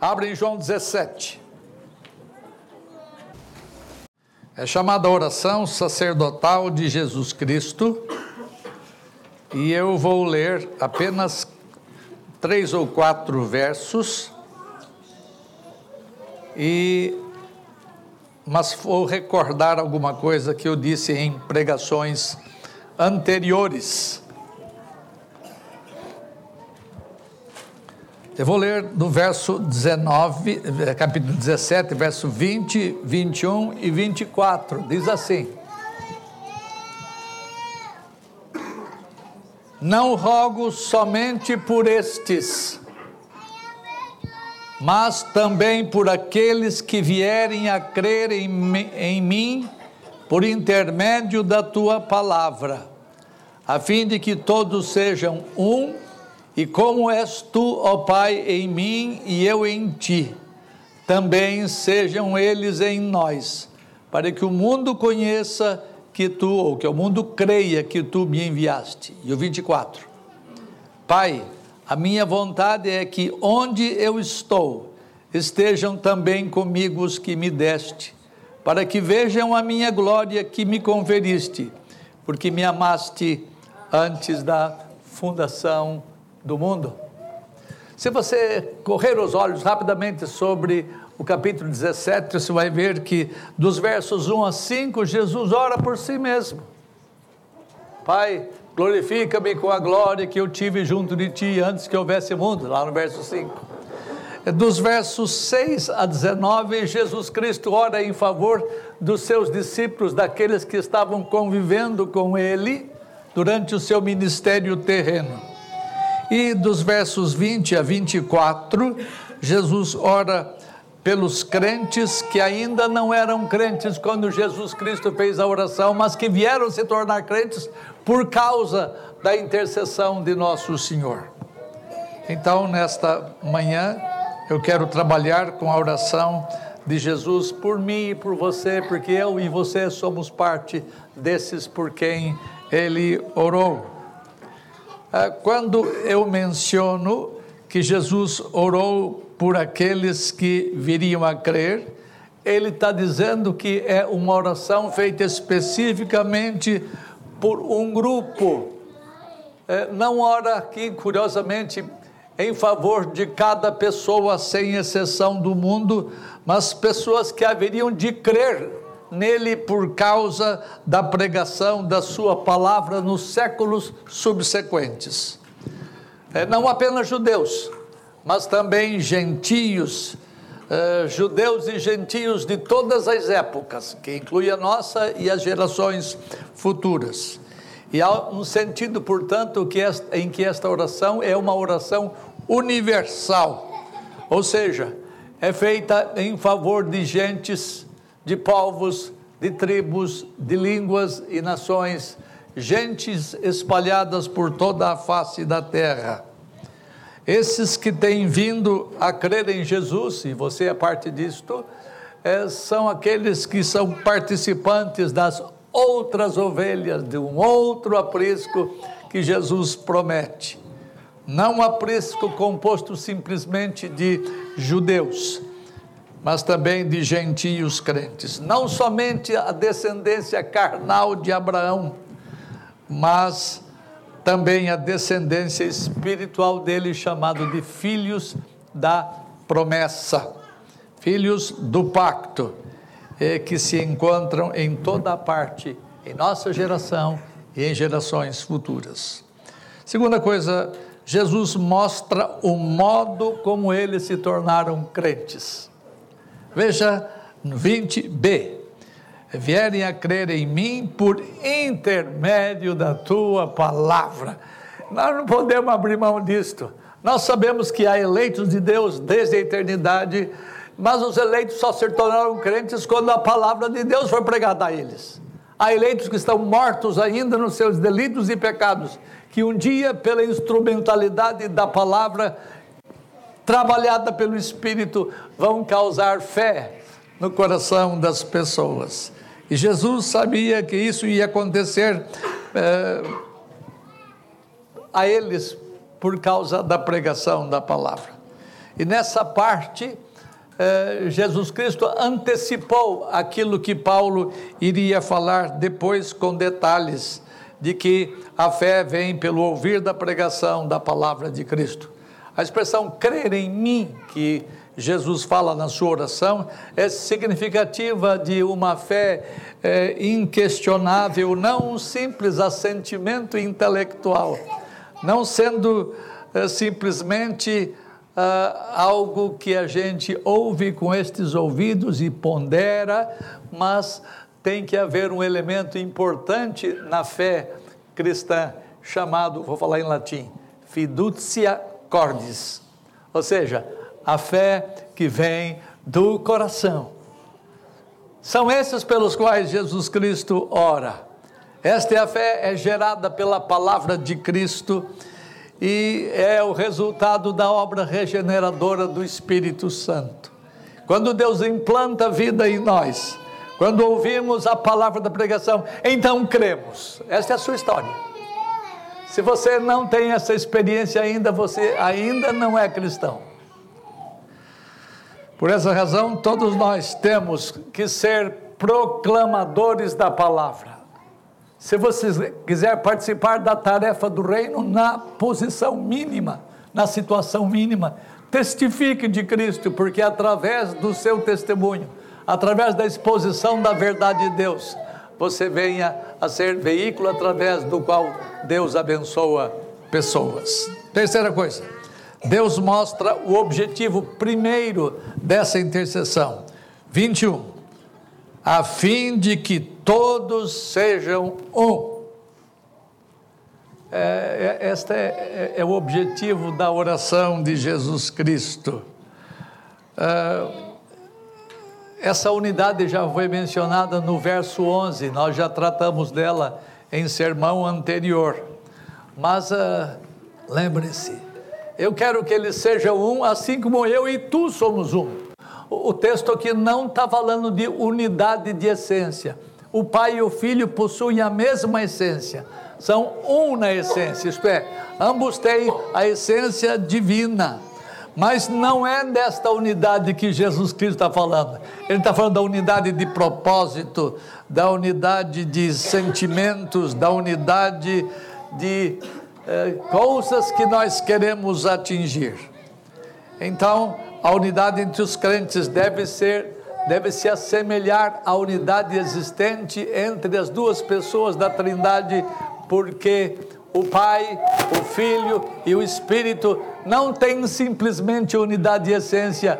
Abre em João 17. É chamada oração sacerdotal de Jesus Cristo. E eu vou ler apenas três ou quatro versos. E mas vou recordar alguma coisa que eu disse em pregações anteriores. Eu vou ler do verso 19, eh, capítulo 17, verso 20, 21 e 24. Diz assim: Não rogo somente por estes, mas também por aqueles que vierem a crer em, em mim por intermédio da tua palavra, a fim de que todos sejam um e como és tu, ó Pai, em mim e eu em ti, também sejam eles em nós, para que o mundo conheça que tu, ou que o mundo creia que tu me enviaste. E o 24. Pai, a minha vontade é que onde eu estou, estejam também comigo os que me deste, para que vejam a minha glória que me conferiste, porque me amaste antes da fundação do mundo. Se você correr os olhos rapidamente sobre o capítulo 17, você vai ver que dos versos 1 a 5, Jesus ora por si mesmo. Pai, glorifica-me com a glória que eu tive junto de ti antes que houvesse mundo, lá no verso 5. Dos versos 6 a 19, Jesus Cristo ora em favor dos seus discípulos, daqueles que estavam convivendo com ele durante o seu ministério terreno. E dos versos 20 a 24, Jesus ora pelos crentes que ainda não eram crentes quando Jesus Cristo fez a oração, mas que vieram se tornar crentes por causa da intercessão de nosso Senhor. Então, nesta manhã, eu quero trabalhar com a oração de Jesus por mim e por você, porque eu e você somos parte desses por quem ele orou. Ah, quando eu menciono que Jesus orou por aqueles que viriam a crer, ele está dizendo que é uma oração feita especificamente por um grupo. É, não ora aqui, curiosamente, em favor de cada pessoa, sem exceção do mundo, mas pessoas que haveriam de crer nele por causa da pregação da sua palavra nos séculos subsequentes. É, não apenas judeus, mas também gentios, eh, judeus e gentios de todas as épocas, que inclui a nossa e as gerações futuras. E há um sentido, portanto, que esta, em que esta oração é uma oração universal, ou seja, é feita em favor de gentes de povos, de tribos, de línguas e nações, gentes espalhadas por toda a face da terra. Esses que têm vindo a crer em Jesus, e você é parte disto, é, são aqueles que são participantes das outras ovelhas, de um outro aprisco que Jesus promete. Não um aprisco composto simplesmente de judeus, mas também de gentios crentes. Não somente a descendência carnal de Abraão, mas também a descendência espiritual dele, chamado de filhos da promessa, filhos do pacto, que se encontram em toda parte, em nossa geração e em gerações futuras. Segunda coisa, Jesus mostra o modo como eles se tornaram crentes. Veja no 20b. Vierem a crer em mim por intermédio da tua palavra. Nós não podemos abrir mão disto. Nós sabemos que há eleitos de Deus desde a eternidade, mas os eleitos só se tornaram crentes quando a palavra de Deus foi pregada a eles. Há eleitos que estão mortos ainda nos seus delitos e pecados, que um dia, pela instrumentalidade da palavra, trabalhada pelo Espírito, vão causar fé no coração das pessoas. E Jesus sabia que isso ia acontecer é, a eles por causa da pregação da palavra. E nessa parte, eh, Jesus Cristo antecipou aquilo que Paulo iria falar depois com detalhes, de que a fé vem pelo ouvir da pregação da palavra de Cristo. A expressão crer em mim, que Jesus fala na sua oração, é significativa de uma fé é, inquestionável, não um simples assentimento intelectual, não sendo é, simplesmente ah, algo que a gente ouve com estes ouvidos e pondera, mas tem que haver um elemento importante na fé cristã, chamado, vou falar em latim, fiducia cordis, ou seja, a fé que vem do coração. São esses pelos quais Jesus Cristo ora. Esta é a fé é gerada pela palavra de Cristo e é o resultado da obra regeneradora do Espírito Santo. Quando Deus implanta vida em nós, quando ouvimos a palavra da pregação, então cremos. Esta é a sua história. Se você não tem essa experiência ainda, você ainda não é cristão. Por essa razão, todos nós temos que ser proclamadores da palavra. Se você quiser participar da tarefa do reino na posição mínima, na situação mínima, testifique de Cristo, porque através do seu testemunho, através da exposição da verdade de Deus, você venha a ser veículo através do qual Deus abençoa pessoas. Terceira coisa, Deus mostra o objetivo primeiro dessa intercessão. 21 a fim de que todos sejam um. É, é, este é, é, é, o objetivo da oração de Jesus Cristo. É, essa unidade já foi mencionada no verso 11, nós já tratamos dela em sermão anterior. Mas uh, lembre-se, eu quero que eles sejam um, assim como eu e tu somos um o texto aqui não está falando de unidade de essência. O pai e o filho possuem a mesma essência, são um na essência, isto é, ambos têm a essência divina. Mas não é desta unidade que Jesus Cristo está falando. Ele está falando da unidade de propósito, da unidade de sentimentos, da unidade de eh, coisas que nós queremos atingir. Então, a unidade entre os crentes deve ser deve se assemelhar à unidade existente entre as duas pessoas da Trindade, porque o Pai, o Filho e o Espírito não têm simplesmente unidade de essência,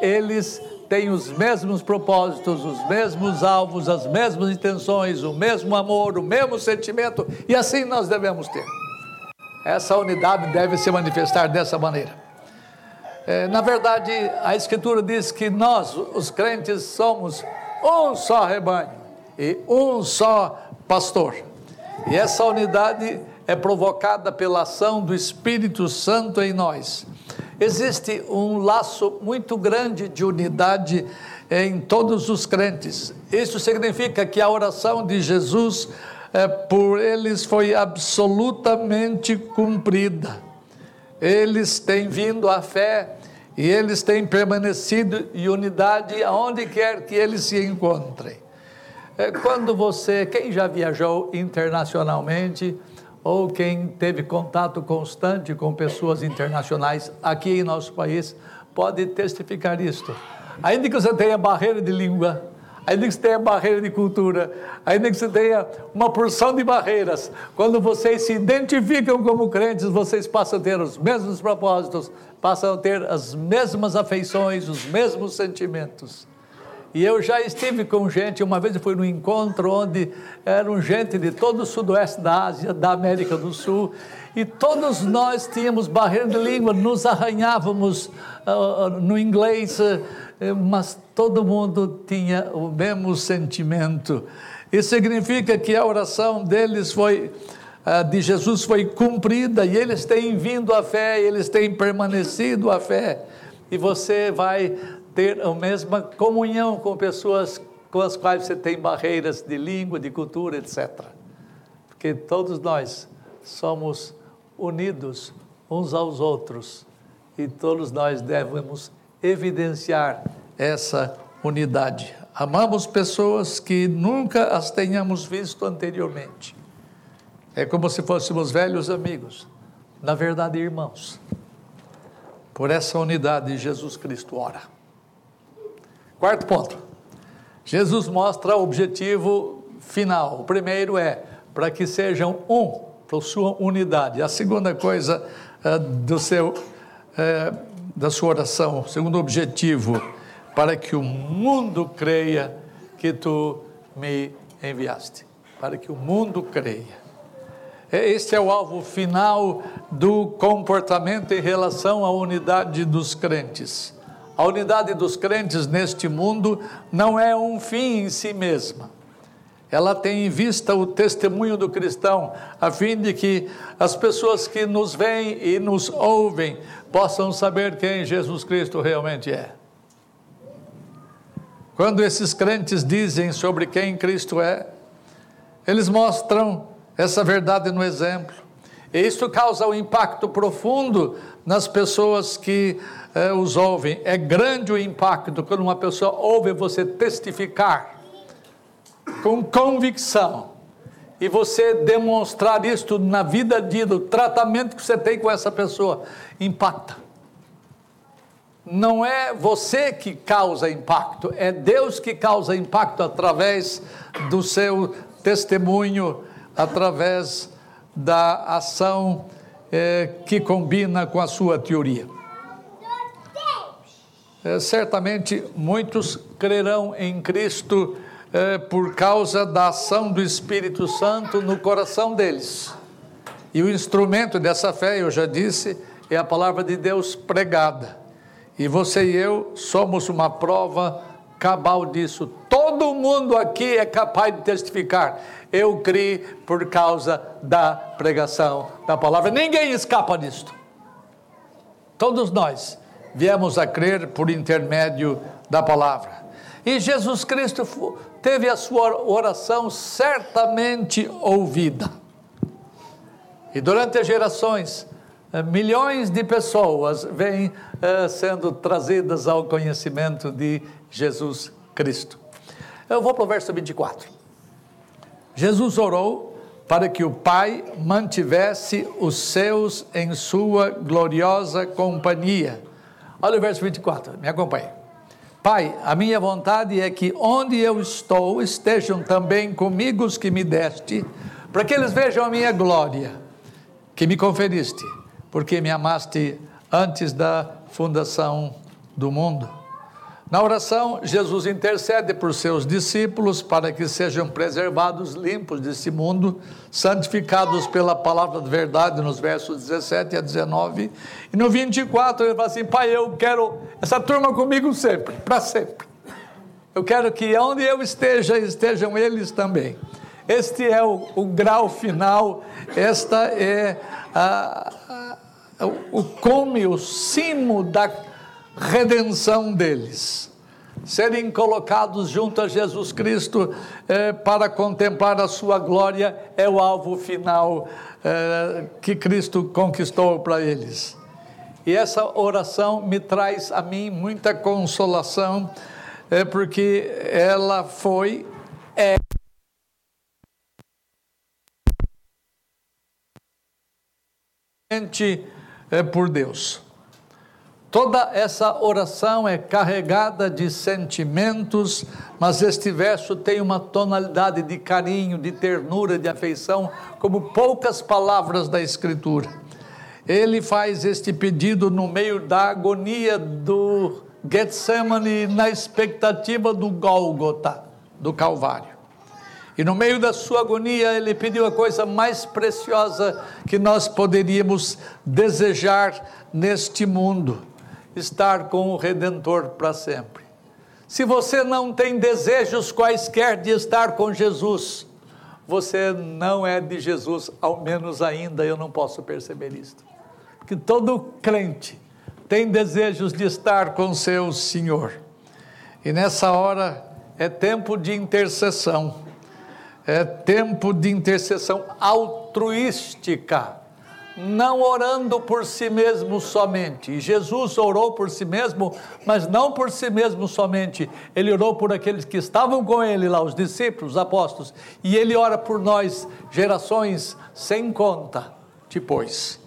eles têm os mesmos propósitos, os mesmos alvos, as mesmas intenções, o mesmo amor, o mesmo sentimento, e assim nós devemos ter. Essa unidade deve se manifestar dessa maneira. É, na verdade, a Escritura diz que nós, os crentes, somos um só rebanho e um só pastor. E essa unidade é provocada pela ação do Espírito Santo em nós. Existe um laço muito grande de unidade em todos os crentes. Isso significa que a oração de Jesus é, por eles foi absolutamente cumprida eles têm vindo à fé e eles têm permanecido em unidade aonde quer que eles se encontrem. É, quando você, quem já viajou internacionalmente ou quem teve contato constante com pessoas internacionais aqui em nosso país, pode testificar isto. Ainda que você tenha barreira de língua, ainda que você tenha barreira de cultura, ainda que você tenha uma porção de barreiras, quando vocês se identificam como crentes, vocês passam a ter os mesmos propósitos, passam a ter as mesmas afeições, os mesmos sentimentos. E eu já estive com gente, uma vez eu fui num encontro onde eram gente de todo o sudoeste da Ásia, da América do Sul, e todos nós tínhamos barreira de língua, nos arranhávamos uh, no inglês, uh, mas todo mundo tinha o mesmo sentimento. Isso significa que a oração deles foi de Jesus foi cumprida e eles têm vindo à fé, eles têm permanecido à fé. E você vai ter a mesma comunhão com pessoas com as quais você tem barreiras de língua, de cultura, etc. Porque todos nós somos unidos uns aos outros e todos nós devemos evidenciar essa unidade. Amamos pessoas que nunca as tenhamos visto anteriormente. É como se fôssemos velhos amigos, na verdade, irmãos. Por essa unidade, Jesus Cristo ora. Quarto ponto. Jesus mostra o objetivo final. O primeiro é para que sejam um, possuam unidade. A segunda coisa uh, do seu, uh, da sua oração, o segundo objetivo, para que o mundo creia que tu me enviaste. Para que o mundo creia. Este é o alvo final do comportamento em relação à unidade dos crentes. A unidade dos crentes neste mundo não é um fim em si mesma. Ela tem em vista o testemunho do cristão, a fim de que as pessoas que nos veem e nos ouvem possam saber quem Jesus Cristo realmente é. Quando esses crentes dizem sobre quem Cristo é, eles mostram essa verdade no exemplo. E isso causa um impacto profundo nas pessoas que eh, os ouvem. É grande o impacto quando uma pessoa ouve você testificar com convicção e você demonstrar isto na vida dia, do tratamento que você tem com essa pessoa, impacta. Não é você que causa impacto, é Deus que causa impacto através do seu testemunho através da ação é, que combina com a sua teoria. É, certamente muitos crerão em Cristo é, por causa da ação do Espírito Santo no coração deles. E o instrumento dessa fé, eu já disse, é a palavra de Deus pregada. E você e eu somos uma prova cabal disso. Todo mundo aqui é capaz de testificar. Eu criei por causa da pregação da palavra. Ninguém escapa disto. Todos nós viemos a crer por intermédio da palavra. E Jesus Cristo teve a sua oração certamente ouvida. E durante as gerações, eh, milhões de pessoas vêm eh, sendo trazidas ao conhecimento de Jesus Cristo. Eu vou para o verso 24. Jesus orou para que o Pai mantivesse os seus em sua gloriosa companhia. Olha o verso 24, me acompanhe. Pai, a minha vontade é que onde eu estou estejam também comigo os que me deste, para que eles vejam a minha glória que me conferiste, porque me amaste antes da fundação do mundo. Na oração, Jesus intercede por seus discípulos para que sejam preservados limpos desse mundo, santificados pela palavra de verdade, nos versos 17 a 19. E no 24 ele fala assim: Pai, eu quero essa turma comigo sempre, para sempre. Eu quero que onde eu esteja, estejam eles também. Este é o, o grau final, esta é a, a, o cume, o cimo da redenção deles. Serem colocados junto a Jesus Cristo é, para contemplar a sua glória é o alvo final é, que Cristo conquistou para eles. E essa oração me traz a mim muita consolação, é, porque ela foi, é por Deus. Toda essa oração é carregada de sentimentos, mas este verso tem uma tonalidade de carinho, de ternura, de afeição, como poucas palavras da Escritura. Ele faz este pedido no meio da agonia do Getsemane, na expectativa do Gólgota, do Calvário. E no meio da sua agonia, ele pediu a coisa mais preciosa que nós poderíamos desejar neste mundo estar com o Redentor para sempre. Se você não tem desejos quaisquer de estar com Jesus, você não é de Jesus, ao menos ainda eu não posso perceber isto. Que todo crente tem desejos de estar com seu Senhor. E nessa hora é tempo de intercessão. É tempo de intercessão altruística não orando por si mesmo somente. Jesus orou por si mesmo, mas não por si mesmo somente. Ele orou por aqueles que estavam com ele lá, os discípulos, os apóstolos. E ele ora por nós, gerações sem conta depois.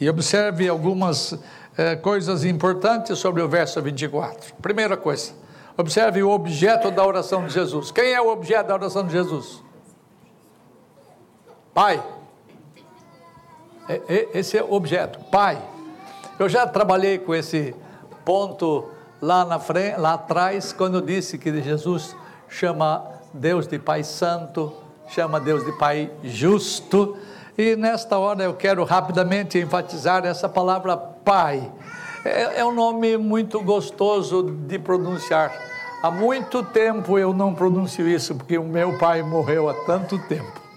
E observe algumas eh, coisas importantes sobre o verso 24. Primeira coisa, observe o objeto da oração de Jesus. Quem é o objeto da oração de Jesus? Pai. É, é, esse é objeto, Pai. Eu já trabalhei com esse ponto lá na frente, lá atrás, quando eu disse que Jesus chama Deus de Pai Santo, chama Deus de Pai Justo. E nesta hora eu quero rapidamente enfatizar essa palavra Pai. É, é um nome muito gostoso de pronunciar. Há muito tempo eu não pronuncio isso, porque o meu pai morreu há tanto tempo.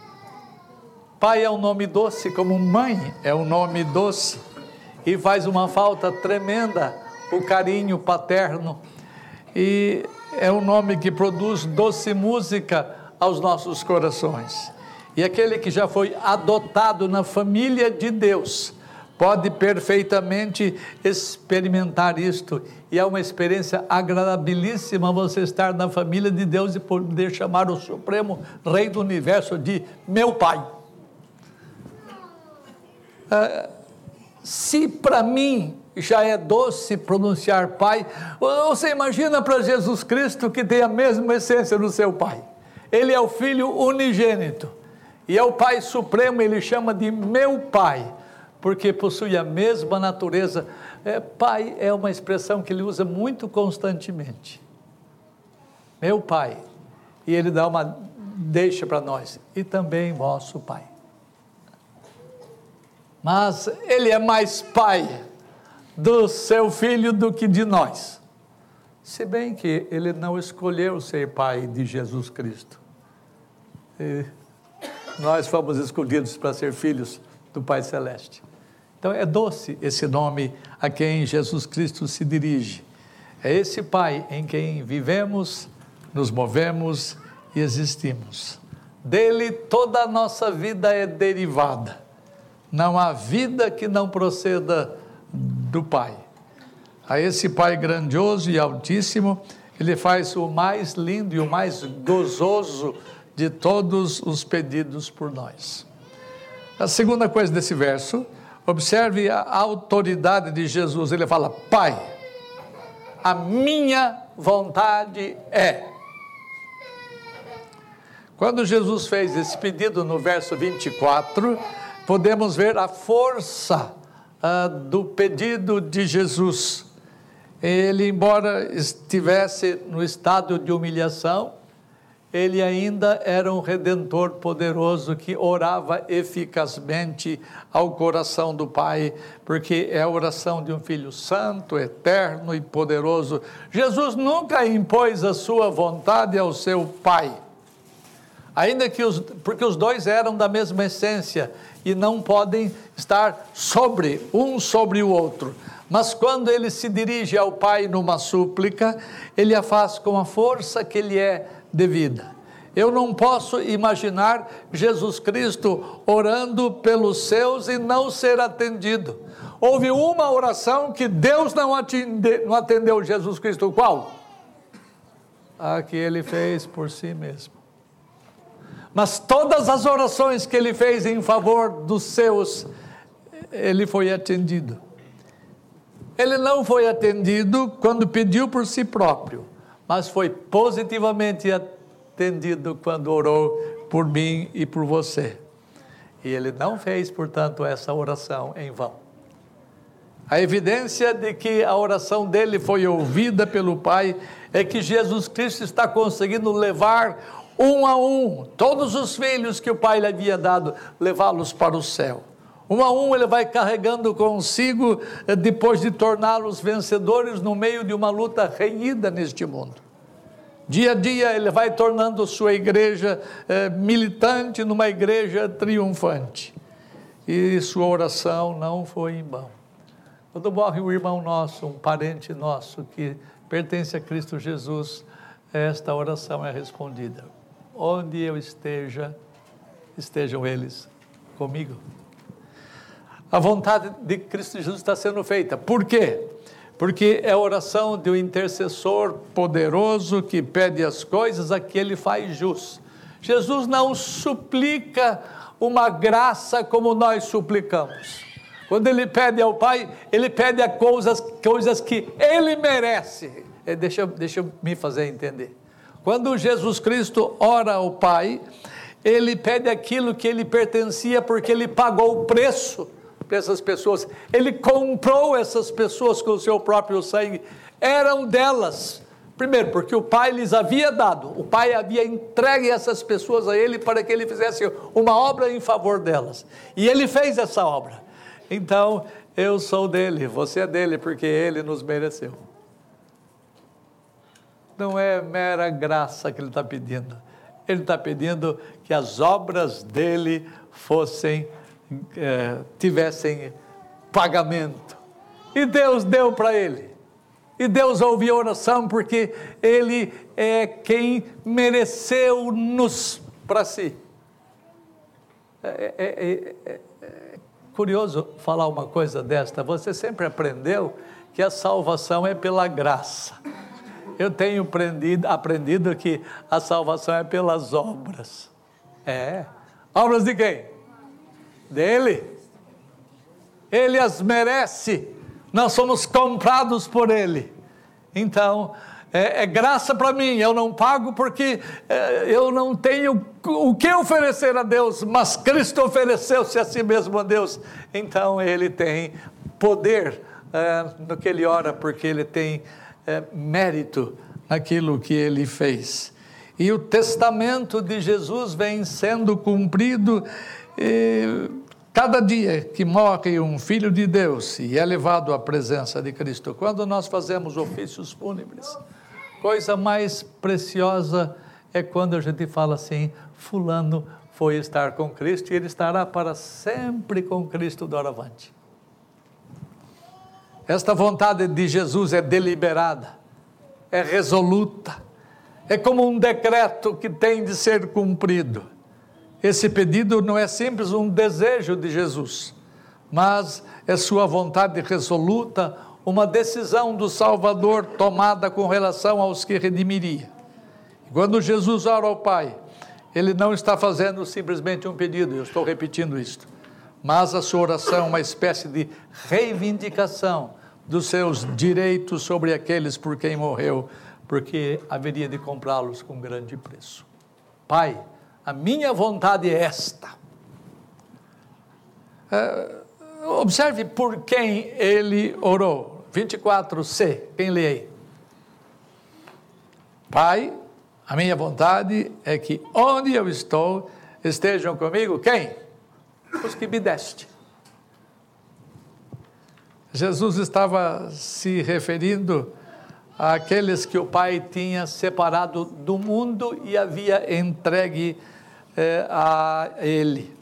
Pai é um nome doce, como mãe é um nome doce, e faz uma falta tremenda o carinho paterno, e é um nome que produz doce música aos nossos corações. E aquele que já foi adotado na família de Deus, pode perfeitamente experimentar isto. E é uma experiência agradabilíssima você estar na família de Deus e poder chamar o Supremo Rei do Universo de meu Pai. Ah, se para mim já é doce pronunciar Pai, você imagina para Jesus Cristo que tem a mesma essência do seu Pai. Ele é o Filho unigênito e é o Pai Supremo, ele chama de meu Pai, porque possui a mesma natureza. É, pai é uma expressão que ele usa muito constantemente. Meu Pai. E ele dá uma deixa para nós. E também vosso Pai mas ele é mais pai do seu filho do que de nós. Se bem que ele não escolheu ser pai de Jesus Cristo. E nós fomos escolhidos para ser filhos do Pai Celeste. Então é doce esse nome a quem Jesus Cristo se dirige. É esse Pai em quem vivemos, nos movemos e existimos. Dele toda a nossa vida é derivada. Não há vida que não proceda do Pai. A esse Pai grandioso e altíssimo, ele faz o mais lindo e o mais gozoso de todos os pedidos por nós. A segunda coisa desse verso, observe a autoridade de Jesus. Ele fala: Pai, a minha vontade é. Quando Jesus fez esse pedido no verso 24, podemos ver a força ah, do pedido de Jesus. Ele, embora estivesse no estado de humilhação, ele ainda era um redentor poderoso que orava eficazmente ao coração do Pai, porque é a oração de um filho santo, eterno e poderoso. Jesus nunca impôs a sua vontade ao seu Pai. Ainda que os porque os dois eram da mesma essência, e não podem estar sobre um sobre o outro. Mas quando ele se dirige ao Pai numa súplica, ele a faz com a força que lhe é devida. Eu não posso imaginar Jesus Cristo orando pelos seus e não ser atendido. Houve uma oração que Deus não, atende, não atendeu Jesus Cristo. Qual? A que ele fez por si mesmo. Mas todas as orações que ele fez em favor dos seus, ele foi atendido. Ele não foi atendido quando pediu por si próprio, mas foi positivamente atendido quando orou por mim e por você. E ele não fez, portanto, essa oração em vão. A evidência de que a oração dele foi ouvida pelo Pai é que Jesus Cristo está conseguindo levar um a um, todos os filhos que o pai lhe havia dado, levá-los para o céu. Um a um ele vai carregando consigo, eh, depois de torná-los vencedores no meio de uma luta renhida neste mundo. Dia a dia ele vai tornando sua igreja eh, militante numa igreja triunfante. E sua oração não foi em vão. Quando morre um irmão nosso, um parente nosso que pertence a Cristo Jesus, esta oração é respondida onde eu esteja, estejam eles comigo. a vontade de Cristo Jesus está sendo feita. Por quê? Porque é a oração de um intercessor poderoso que pede as coisas a que ele faz jus. Jesus não suplica uma graça como nós suplicamos. Quando ele pede ao Pai, ele pede a coisas, coisas que ele merece. É, deixa, deixa eu me fazer entender. Quando Jesus Cristo ora ao Pai, ele pede aquilo que ele pertencia porque ele pagou o preço para essas pessoas. Ele comprou essas pessoas com o seu próprio sangue. Eram delas. Primeiro, porque o Pai lhes havia dado, o Pai havia entregue essas pessoas a Ele para que Ele fizesse uma obra em favor delas. E Ele fez essa obra. Então, eu sou dele, você é dele, porque Ele nos mereceu. Não é mera graça que Ele está pedindo. Ele está pedindo que as obras dele fossem, é, tivessem pagamento. E Deus deu para ele. E Deus ouviu a oração porque Ele é quem mereceu-nos para si. É, é, é, é, é curioso falar uma coisa desta. Você sempre aprendeu que a salvação é pela graça. Eu tenho aprendido, aprendido que a salvação é pelas obras. É. Obras de quem? Dele. Ele as merece nós somos comprados por Ele. Então, é, é graça para mim, eu não pago porque é, eu não tenho o que oferecer a Deus, mas Cristo ofereceu-se a si mesmo a Deus. Então, Ele tem poder é, no que Ele ora, porque Ele tem é, mérito naquilo que Ele fez. E o testamento de Jesus vem sendo cumprido. E, Cada dia que morre um filho de Deus e é levado à presença de Cristo, quando nós fazemos ofícios fúnebres, coisa mais preciosa é quando a gente fala assim: Fulano foi estar com Cristo e ele estará para sempre com Cristo doravante. Esta vontade de Jesus é deliberada, é resoluta, é como um decreto que tem de ser cumprido. Esse pedido não é simples um desejo de Jesus, mas é sua vontade resoluta, uma decisão do Salvador tomada com relação aos que redimiria. Quando Jesus ora ao Pai, ele não está fazendo simplesmente um pedido, eu estou repetindo isto, mas a sua oração é uma espécie de reivindicação dos seus direitos sobre aqueles por quem morreu, porque haveria de comprá-los com grande preço. Pai, a minha vontade é esta. É, observe por quem ele orou. 24c, quem lê aí? Pai, a minha vontade é que onde eu estou estejam comigo quem? Os que me deste. Jesus estava se referindo àqueles que o Pai tinha separado do mundo e havia entregue é, a ele.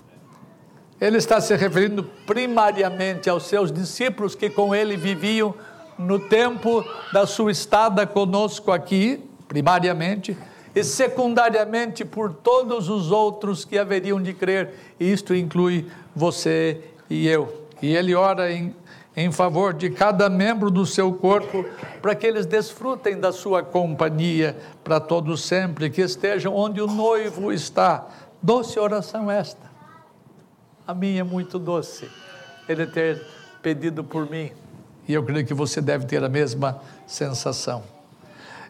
Ele está se referindo primariamente aos seus discípulos que com ele viviam no tempo da sua estada conosco aqui, primariamente, e secundariamente por todos os outros que haveriam de crer, e isto inclui você e eu. E ele ora em, em favor de cada membro do seu corpo, para que eles desfrutem da sua companhia para todos sempre, que estejam onde o noivo está, Doce oração esta. A minha é muito doce. Ele ter pedido por mim. E eu creio que você deve ter a mesma sensação.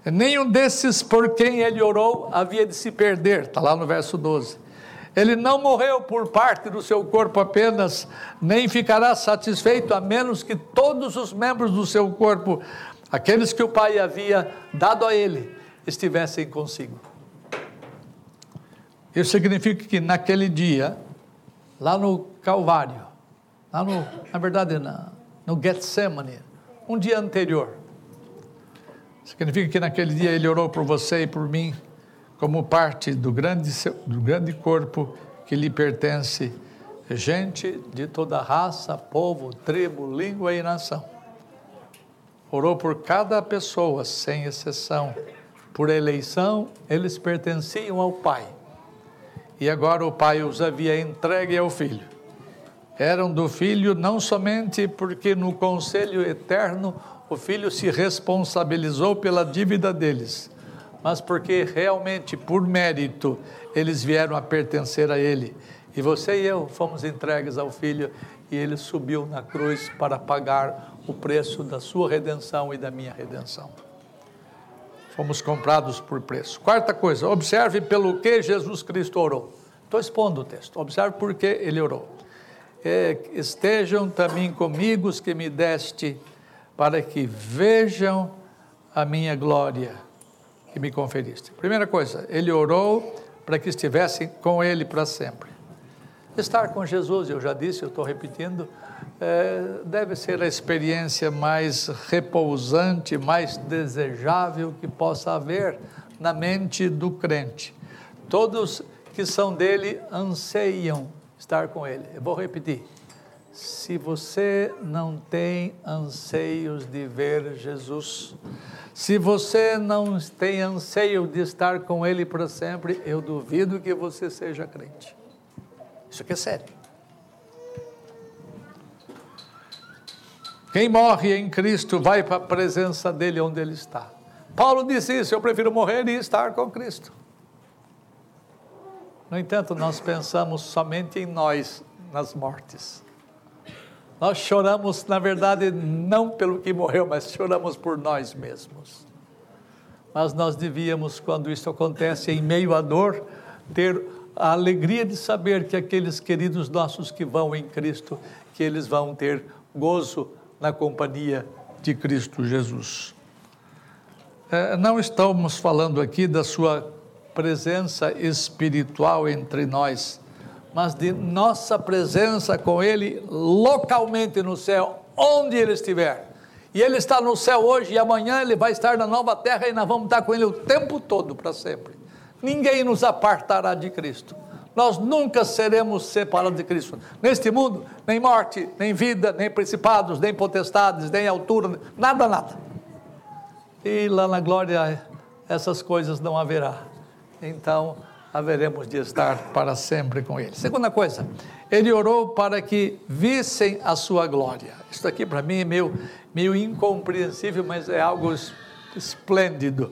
Nenhum desses por quem ele orou havia de se perder, está lá no verso 12. Ele não morreu por parte do seu corpo apenas, nem ficará satisfeito, a menos que todos os membros do seu corpo, aqueles que o Pai havia dado a ele, estivessem consigo. Isso significa que naquele dia, lá no Calvário, lá no, na verdade, na, no Getsemane, um dia anterior, significa que naquele dia ele orou por você e por mim, como parte do grande, do grande corpo que lhe pertence, gente de toda raça, povo, tribo, língua e nação. Orou por cada pessoa, sem exceção. Por eleição, eles pertenciam ao Pai e agora o pai os havia entregue ao filho. eram do Filho não somente porque no conselho eterno o Filho se responsabilizou pela dívida deles, mas porque realmente, por mérito, eles vieram a pertencer a Ele. E você e eu fomos entregues ao Filho e Ele subiu na cruz para pagar o preço da sua redenção e da minha redenção. Fomos comprados por preço. Quarta coisa, observe pelo que Jesus Cristo orou. Estou expondo o texto. Observe por que ele orou. É, estejam também comigo os que me deste, para que vejam a minha glória que me conferiste. Primeira coisa, ele orou para que estivessem com ele para sempre. Estar com Jesus, eu já disse, eu estou repetindo, é, deve ser a experiência mais repousante, mais desejável que possa haver na mente do crente. Todos que são dele anseiam estar com ele. Eu vou repetir. Se você não tem anseios de ver Jesus, se você não tem anseio de estar com Ele para sempre, eu duvido que você seja crente. Isso aqui é sério. Quem morre em Cristo vai para a presença dele onde ele está. Paulo disse isso: eu prefiro morrer e estar com Cristo. No entanto, nós pensamos somente em nós nas mortes. Nós choramos, na verdade, não pelo que morreu, mas choramos por nós mesmos. Mas nós devíamos, quando isso acontece em meio à dor, ter a alegria de saber que aqueles queridos nossos que vão em Cristo, que eles vão ter gozo na companhia de Cristo Jesus. É, não estamos falando aqui da sua presença espiritual entre nós, mas de nossa presença com Ele localmente no céu, onde Ele estiver. E Ele está no céu hoje e amanhã Ele vai estar na nova terra e nós vamos estar com Ele o tempo todo para sempre. Ninguém nos apartará de Cristo. Nós nunca seremos separados de Cristo. Neste mundo, nem morte, nem vida, nem principados, nem potestades, nem altura, nada, nada. E lá na glória essas coisas não haverá. Então, haveremos de estar para sempre com Ele. Segunda coisa, ele orou para que vissem a sua glória. Isso aqui para mim é meio, meio incompreensível, mas é algo esplêndido.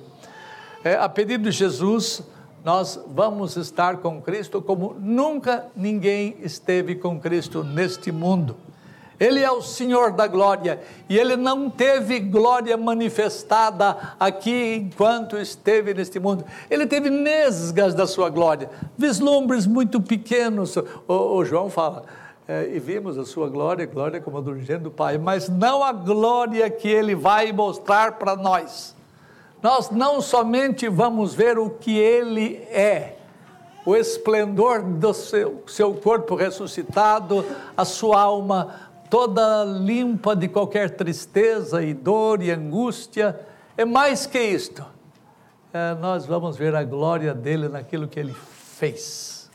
É, a pedido de Jesus, nós vamos estar com Cristo como nunca ninguém esteve com Cristo neste mundo. Ele é o Senhor da glória e ele não teve glória manifestada aqui enquanto esteve neste mundo. Ele teve nesgas da sua glória, vislumbres muito pequenos. O, o João fala, é, e vimos a sua glória, glória como a do do Pai, mas não a glória que ele vai mostrar para nós. Nós não somente vamos ver o que ele é, o esplendor do seu, seu corpo ressuscitado, a sua alma toda limpa de qualquer tristeza e dor e angústia. É mais que isto. É, nós vamos ver a glória dele naquilo que ele fez.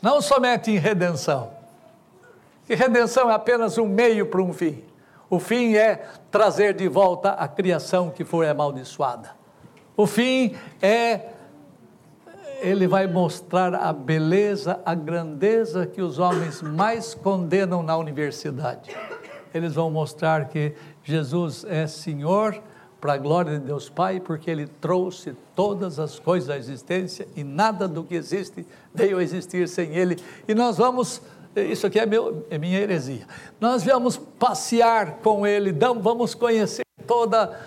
Não somente em redenção. Que redenção é apenas um meio para um fim. O fim é trazer de volta a criação que foi amaldiçoada. O fim é ele vai mostrar a beleza, a grandeza que os homens mais condenam na universidade. Eles vão mostrar que Jesus é Senhor para a glória de Deus Pai, porque Ele trouxe todas as coisas à existência e nada do que existe veio a existir sem Ele. E nós vamos, isso aqui é, meu, é minha heresia, nós vamos passear com Ele, vamos conhecer toda,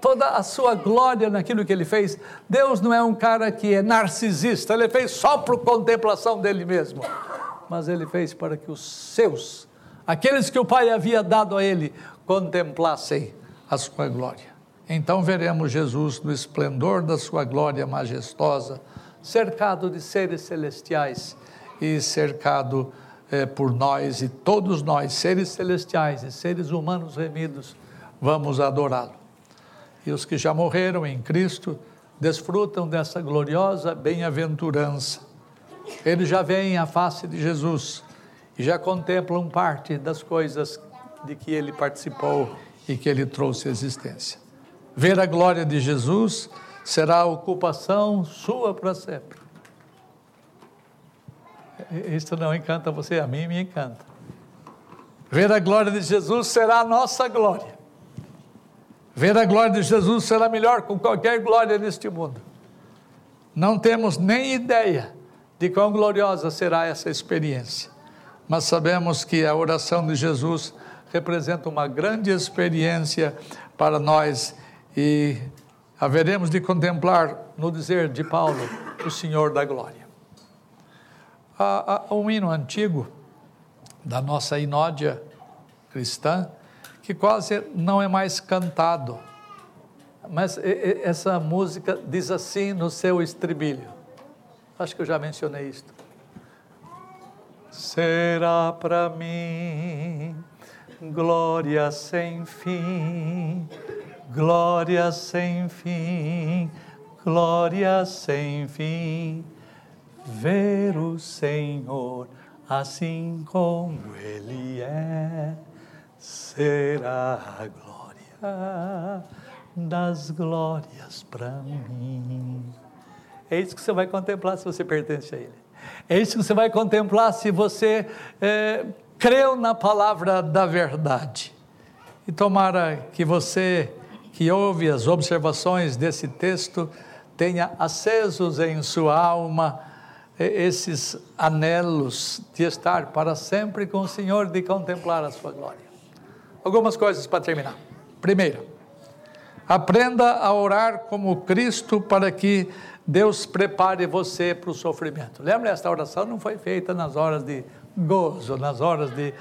toda a sua glória naquilo que ele fez. Deus não é um cara que é narcisista, ele fez só por contemplação dele mesmo, mas ele fez para que os seus, aqueles que o Pai havia dado a ele, contemplassem a sua glória. Então veremos Jesus no esplendor da sua glória majestosa, cercado de seres celestiais e cercado eh, por nós e todos nós, seres celestiais e seres humanos remidos vamos adorá-lo. E os que já morreram em Cristo desfrutam dessa gloriosa bem-aventurança. Eles já veem a face de Jesus e já contemplam parte das coisas de que ele participou e que ele trouxe à existência. Ver a glória de Jesus será a ocupação sua para sempre. Isto não encanta você, a mim me encanta. Ver a glória de Jesus será a nossa glória. Ver a glória de Jesus será melhor com qualquer glória neste mundo. Não temos nem ideia de quão gloriosa será essa experiência, mas sabemos que a oração de Jesus representa uma grande experiência para nós e haveremos de contemplar, no dizer de Paulo, o Senhor da glória. Há, um hino antigo da nossa inódia cristã que quase não é mais cantado, mas essa música diz assim no seu estribilho. Acho que eu já mencionei isto. Será para mim glória sem fim, glória sem fim, glória sem fim, ver o Senhor assim como Ele é, será a glória das glórias para mim. É isso que você vai contemplar se você pertence a Ele. É isso que você vai contemplar se você é, creu na palavra da verdade. E tomara que você que ouve as observações desse texto tenha acesos em sua alma esses anelos de estar para sempre com o Senhor, de contemplar a sua glória. Algumas coisas para terminar. Primeiro, aprenda a orar como Cristo para que Deus prepare você para o sofrimento. Lembra, esta oração não foi feita nas horas de gozo, nas horas de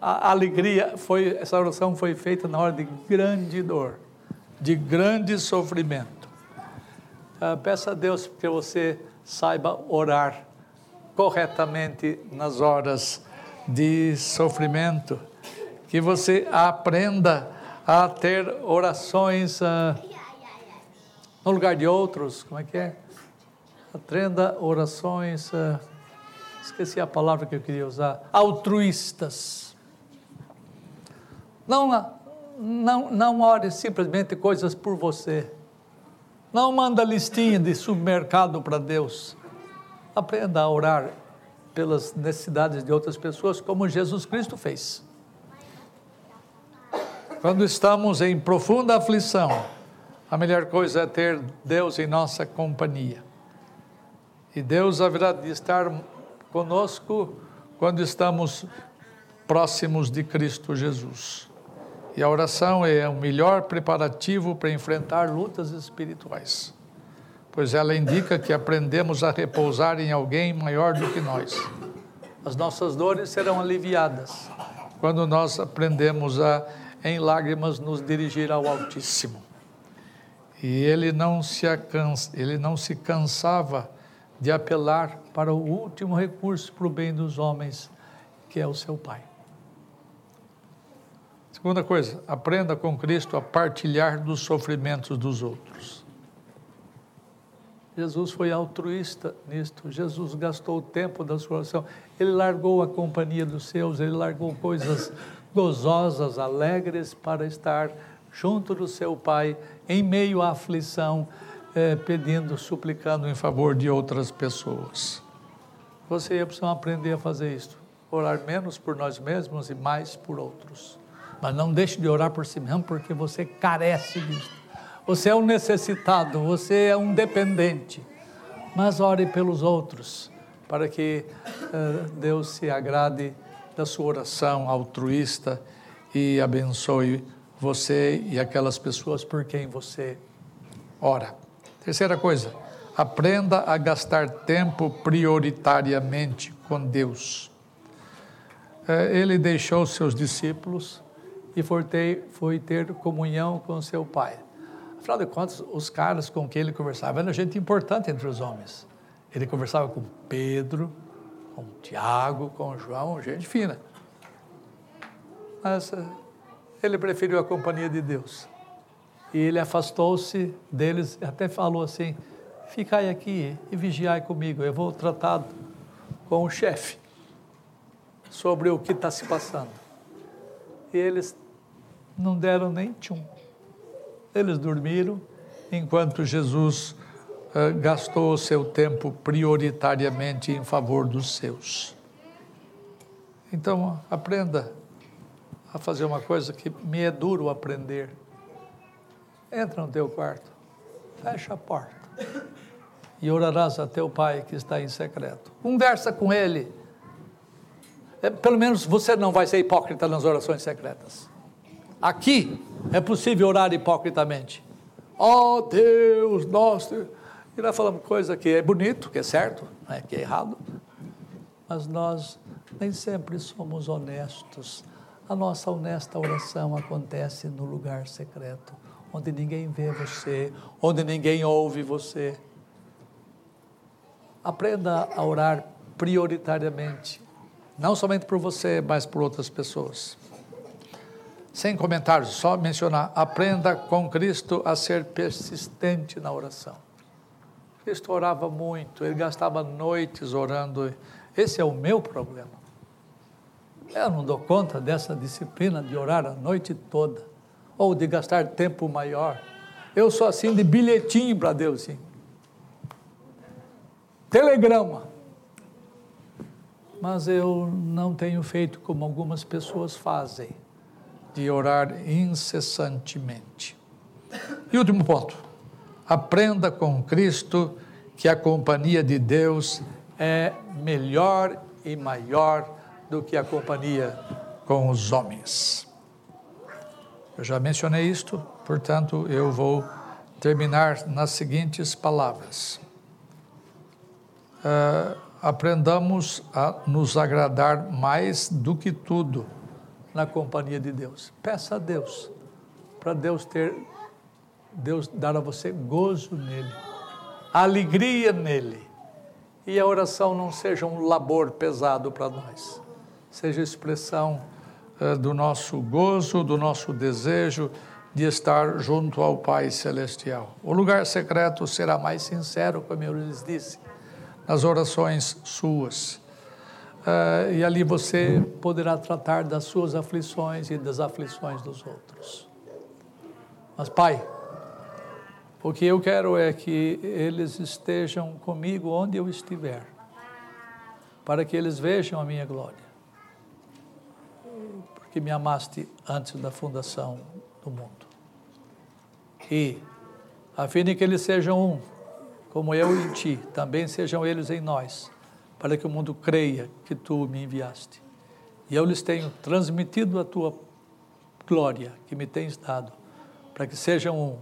alegria. Foi, essa oração foi feita na hora de grande dor, de grande sofrimento. Uh, peça a Deus que você saiba orar corretamente nas horas de sofrimento, que você aprenda a ter orações uh, no lugar de outros, como é que é? Aprenda orações, uh, esqueci a palavra que eu queria usar, altruístas. Não, não, não ore simplesmente coisas por você. Não manda listinha de supermercado para Deus. Aprenda a orar pelas necessidades de outras pessoas, como Jesus Cristo fez. Quando estamos em profunda aflição, a melhor coisa é ter Deus em nossa companhia. E Deus haverá de estar conosco quando estamos próximos de Cristo Jesus. E a oração é o melhor preparativo para enfrentar lutas espirituais, pois ela indica que aprendemos a repousar em alguém maior do que nós. As nossas dores serão aliviadas quando nós aprendemos a, em lágrimas, nos dirigir ao Altíssimo. E ele não se, ele não se cansava de apelar para o último recurso para o bem dos homens, que é o seu Pai. Segunda coisa, aprenda com Cristo a partilhar dos sofrimentos dos outros. Jesus foi altruísta nisto. Jesus gastou o tempo da sua oração. Ele largou a companhia dos seus, ele largou coisas gozosas, alegres, para estar junto do seu Pai, em meio à aflição, é, pedindo, suplicando em favor de outras pessoas. Você e eu precisamos aprender a fazer isso. Orar menos por nós mesmos e mais por outros. Mas não deixe de orar por si mesmo, porque você carece disso. Você é um necessitado, você é um dependente. Mas ore pelos outros, para que uh, Deus se agrade da sua oração altruísta e abençoe você e aquelas pessoas por quem você ora. Terceira coisa, aprenda a gastar tempo prioritariamente com Deus. É, ele deixou seus discípulos e foi ter, foi ter comunhão com seu Pai. Afinal de contas, os caras com quem ele conversava eram gente importante entre os homens. Ele conversava com Pedro, com Tiago, com João, gente fina. Mas eh, ele preferiu a companhia de Deus e ele afastou-se deles, até falou assim: Ficai aqui e vigiai comigo, eu vou tratar com o chefe sobre o que está se passando. E eles não deram nem tchum. Eles dormiram enquanto Jesus uh, gastou o seu tempo prioritariamente em favor dos seus. Então, aprenda a fazer uma coisa que me é duro aprender. Entra no teu quarto, fecha a porta e orarás a teu pai que está em secreto. Conversa com ele. É, pelo menos você não vai ser hipócrita nas orações secretas. Aqui é possível orar hipocritamente. Oh Deus, nosso. E nós falamos coisa que é bonito, que é certo, né, que é errado. Mas nós nem sempre somos honestos. A nossa honesta oração acontece no lugar secreto, onde ninguém vê você, onde ninguém ouve você. Aprenda a orar prioritariamente, não somente por você, mas por outras pessoas. Sem comentários, só mencionar: aprenda com Cristo a ser persistente na oração. Cristo orava muito, ele gastava noites orando. Esse é o meu problema. Eu não dou conta dessa disciplina de orar a noite toda, ou de gastar tempo maior. Eu sou assim de bilhetinho para Deus, sim. Telegrama. Mas eu não tenho feito como algumas pessoas fazem, de orar incessantemente. E último ponto. Aprenda com Cristo que a companhia de Deus é melhor e maior do que a companhia com os homens. Eu já mencionei isto, portanto, eu vou terminar nas seguintes palavras. Uh, aprendamos a nos agradar mais do que tudo na companhia de Deus. Peça a Deus para Deus ter Deus dar a você gozo nele, alegria nele. E a oração não seja um labor pesado para nós seja expressão uh, do nosso gozo, do nosso desejo de estar junto ao Pai Celestial. O lugar secreto será mais sincero, como eu lhes disse, nas orações suas. Uh, e ali você poderá tratar das suas aflições e das aflições dos outros. Mas, Pai, o que eu quero é que eles estejam comigo onde eu estiver, para que eles vejam a minha glória que me amaste antes da fundação do mundo. E, a fim de que eles sejam um, como eu em ti, também sejam eles em nós, para que o mundo creia que tu me enviaste. E eu lhes tenho transmitido a tua glória que me tens dado, para que sejam um,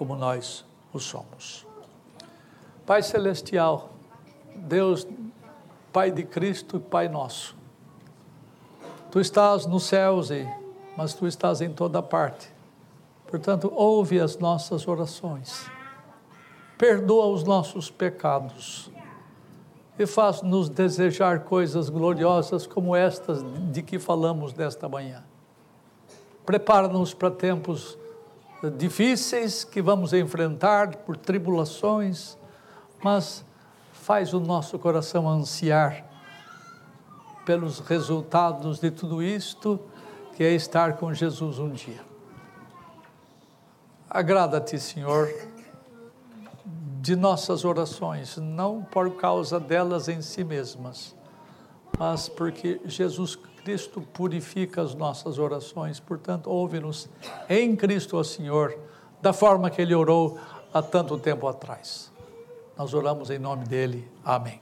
como nós o somos. Pai Celestial, Deus, Pai de Cristo e Pai nosso, Tu estás nos céus, mas tu estás em toda parte. Portanto, ouve as nossas orações. Perdoa os nossos pecados. E faz-nos desejar coisas gloriosas como estas de que falamos nesta manhã. Prepara-nos para tempos difíceis que vamos enfrentar por tribulações, mas faz o nosso coração ansiar pelos resultados de tudo isto, que é estar com Jesus um dia. Agrada-te, Senhor, de nossas orações, não por causa delas em si mesmas, mas porque Jesus Cristo purifica as nossas orações. Portanto, ouve-nos em Cristo, ó Senhor, da forma que Ele orou há tanto tempo atrás. Nós oramos em nome dele. Amém.